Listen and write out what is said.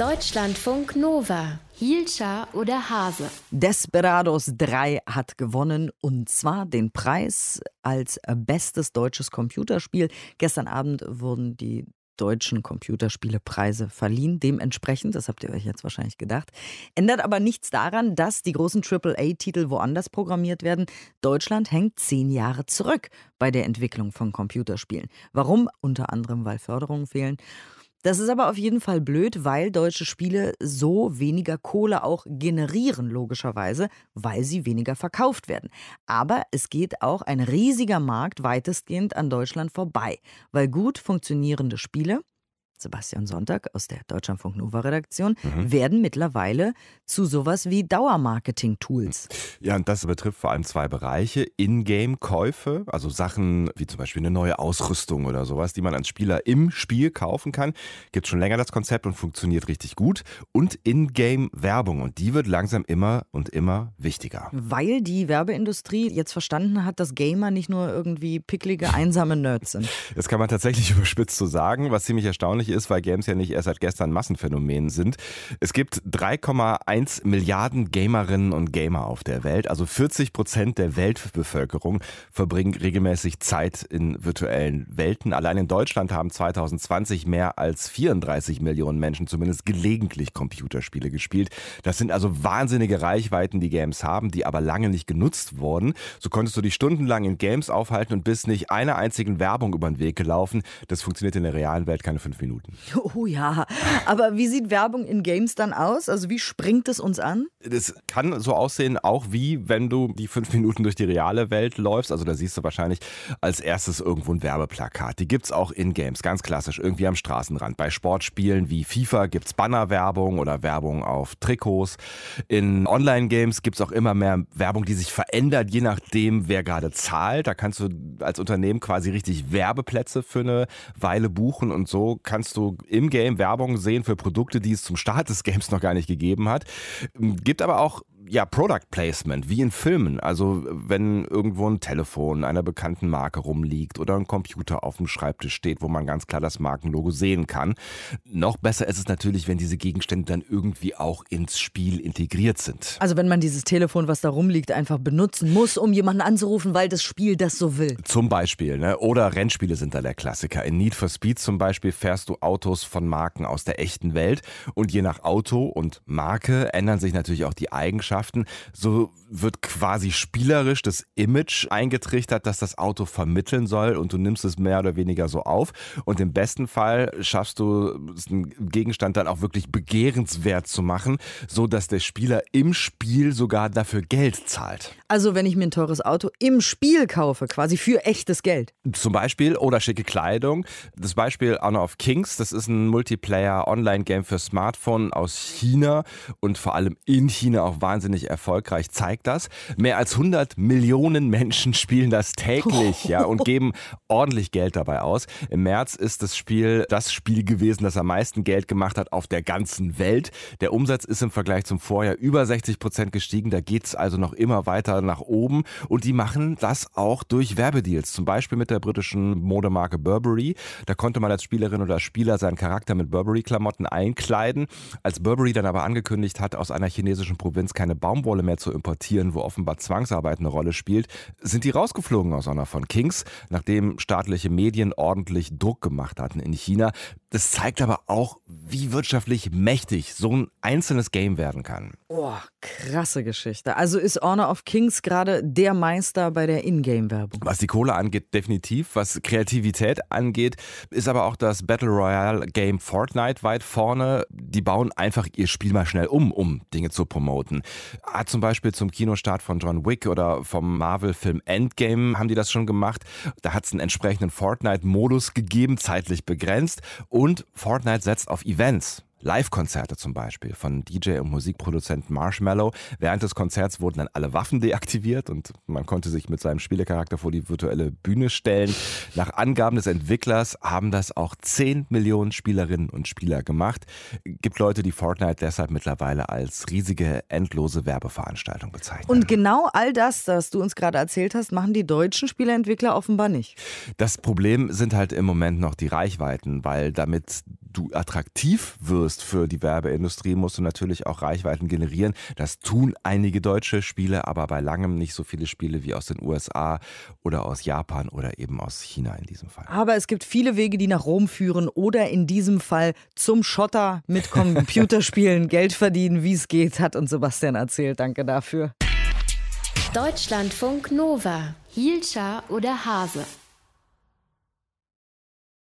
Deutschlandfunk Nova. Hielscher oder Hase? Desperados 3 hat gewonnen und zwar den Preis als bestes deutsches Computerspiel. Gestern Abend wurden die deutschen Computerspielepreise verliehen. Dementsprechend, das habt ihr euch jetzt wahrscheinlich gedacht, ändert aber nichts daran, dass die großen AAA-Titel woanders programmiert werden. Deutschland hängt zehn Jahre zurück bei der Entwicklung von Computerspielen. Warum? Unter anderem, weil Förderungen fehlen. Das ist aber auf jeden Fall blöd, weil deutsche Spiele so weniger Kohle auch generieren, logischerweise, weil sie weniger verkauft werden. Aber es geht auch ein riesiger Markt weitestgehend an Deutschland vorbei, weil gut funktionierende Spiele Sebastian Sonntag aus der Deutschlandfunk Nova Redaktion, mhm. werden mittlerweile zu sowas wie Dauermarketing-Tools. Ja, und das betrifft vor allem zwei Bereiche. Ingame-Käufe, also Sachen wie zum Beispiel eine neue Ausrüstung oder sowas, die man als Spieler im Spiel kaufen kann. Gibt schon länger das Konzept und funktioniert richtig gut. Und Ingame-Werbung. Und die wird langsam immer und immer wichtiger. Weil die Werbeindustrie jetzt verstanden hat, dass Gamer nicht nur irgendwie picklige, einsame Nerds sind. Das kann man tatsächlich überspitzt so sagen, was ziemlich erstaunlich ist, weil Games ja nicht erst seit gestern Massenphänomen sind. Es gibt 3,1 Milliarden Gamerinnen und Gamer auf der Welt. Also 40 Prozent der Weltbevölkerung verbringen regelmäßig Zeit in virtuellen Welten. Allein in Deutschland haben 2020 mehr als 34 Millionen Menschen zumindest gelegentlich Computerspiele gespielt. Das sind also wahnsinnige Reichweiten, die Games haben, die aber lange nicht genutzt wurden. So konntest du dich stundenlang in Games aufhalten und bist nicht einer einzigen Werbung über den Weg gelaufen. Das funktioniert in der realen Welt keine fünf Minuten. Minuten. Oh ja, aber wie sieht Werbung in Games dann aus? Also wie springt es uns an? Das kann so aussehen, auch wie wenn du die fünf Minuten durch die reale Welt läufst. Also da siehst du wahrscheinlich als erstes irgendwo ein Werbeplakat. Die gibt es auch in Games, ganz klassisch, irgendwie am Straßenrand. Bei Sportspielen wie FIFA gibt es Bannerwerbung oder Werbung auf Trikots. In Online-Games gibt es auch immer mehr Werbung, die sich verändert, je nachdem, wer gerade zahlt. Da kannst du als Unternehmen quasi richtig Werbeplätze für eine Weile buchen und so kannst du im Game Werbung sehen für Produkte, die es zum Start des Games noch gar nicht gegeben hat. Gibt aber auch ja, Product Placement, wie in Filmen. Also wenn irgendwo ein Telefon einer bekannten Marke rumliegt oder ein Computer auf dem Schreibtisch steht, wo man ganz klar das Markenlogo sehen kann. Noch besser ist es natürlich, wenn diese Gegenstände dann irgendwie auch ins Spiel integriert sind. Also wenn man dieses Telefon, was da rumliegt, einfach benutzen muss, um jemanden anzurufen, weil das Spiel das so will. Zum Beispiel, ne? Oder Rennspiele sind da der Klassiker. In Need for Speed zum Beispiel fährst du Autos von Marken aus der echten Welt und je nach Auto und Marke ändern sich natürlich auch die Eigenschaften Eigenschaften. So wird quasi spielerisch das Image eingetrichtert, dass das Auto vermitteln soll und du nimmst es mehr oder weniger so auf. Und im besten Fall schaffst du einen Gegenstand dann auch wirklich begehrenswert zu machen, so dass der Spieler im Spiel sogar dafür Geld zahlt. Also wenn ich mir ein teures Auto im Spiel kaufe, quasi für echtes Geld. Zum Beispiel oder schicke Kleidung. Das Beispiel Honor of Kings, das ist ein Multiplayer-Online-Game für Smartphone aus China und vor allem in China auch wahnsinnig erfolgreich, zeigt das. Mehr als 100 Millionen Menschen spielen das täglich ja, und geben ordentlich Geld dabei aus. Im März ist das Spiel das Spiel gewesen, das am meisten Geld gemacht hat auf der ganzen Welt. Der Umsatz ist im Vergleich zum Vorjahr über 60 Prozent gestiegen. Da geht es also noch immer weiter nach oben. Und die machen das auch durch Werbedeals. Zum Beispiel mit der britischen Modemarke Burberry. Da konnte man als Spielerin oder Spieler seinen Charakter mit Burberry-Klamotten einkleiden. Als Burberry dann aber angekündigt hat, aus einer chinesischen Provinz keine Baumwolle mehr zu importieren, wo offenbar Zwangsarbeit eine Rolle spielt, sind die rausgeflogen aus einer von Kings, nachdem staatliche Medien ordentlich Druck gemacht hatten in China. Das zeigt aber auch, wie wirtschaftlich mächtig so ein einzelnes Game werden kann. Oh, krasse Geschichte. Also ist Honor of Kings gerade der Meister bei der Ingame-Werbung. Was die Kohle angeht, definitiv. Was Kreativität angeht, ist aber auch das Battle Royale-Game Fortnite weit vorne. Die bauen einfach ihr Spiel mal schnell um, um Dinge zu promoten. Ah, zum Beispiel zum Kinostart von John Wick oder vom Marvel-Film Endgame haben die das schon gemacht. Da hat es einen entsprechenden Fortnite-Modus gegeben, zeitlich begrenzt. Und Fortnite setzt auf Events. Live-Konzerte zum Beispiel von DJ und Musikproduzent Marshmallow. Während des Konzerts wurden dann alle Waffen deaktiviert und man konnte sich mit seinem Spielecharakter vor die virtuelle Bühne stellen. Nach Angaben des Entwicklers haben das auch 10 Millionen Spielerinnen und Spieler gemacht. Gibt Leute, die Fortnite deshalb mittlerweile als riesige, endlose Werbeveranstaltung bezeichnen. Und genau all das, was du uns gerade erzählt hast, machen die deutschen Spieleentwickler offenbar nicht. Das Problem sind halt im Moment noch die Reichweiten, weil damit du attraktiv wirst für die Werbeindustrie, musst du natürlich auch Reichweiten generieren. Das tun einige deutsche Spiele, aber bei langem nicht so viele Spiele wie aus den USA oder aus Japan oder eben aus China in diesem Fall. Aber es gibt viele Wege, die nach Rom führen oder in diesem Fall zum Schotter mit Computerspielen Geld verdienen, wie es geht, hat uns Sebastian erzählt. Danke dafür. Deutschlandfunk Nova. Hielscher oder Hase?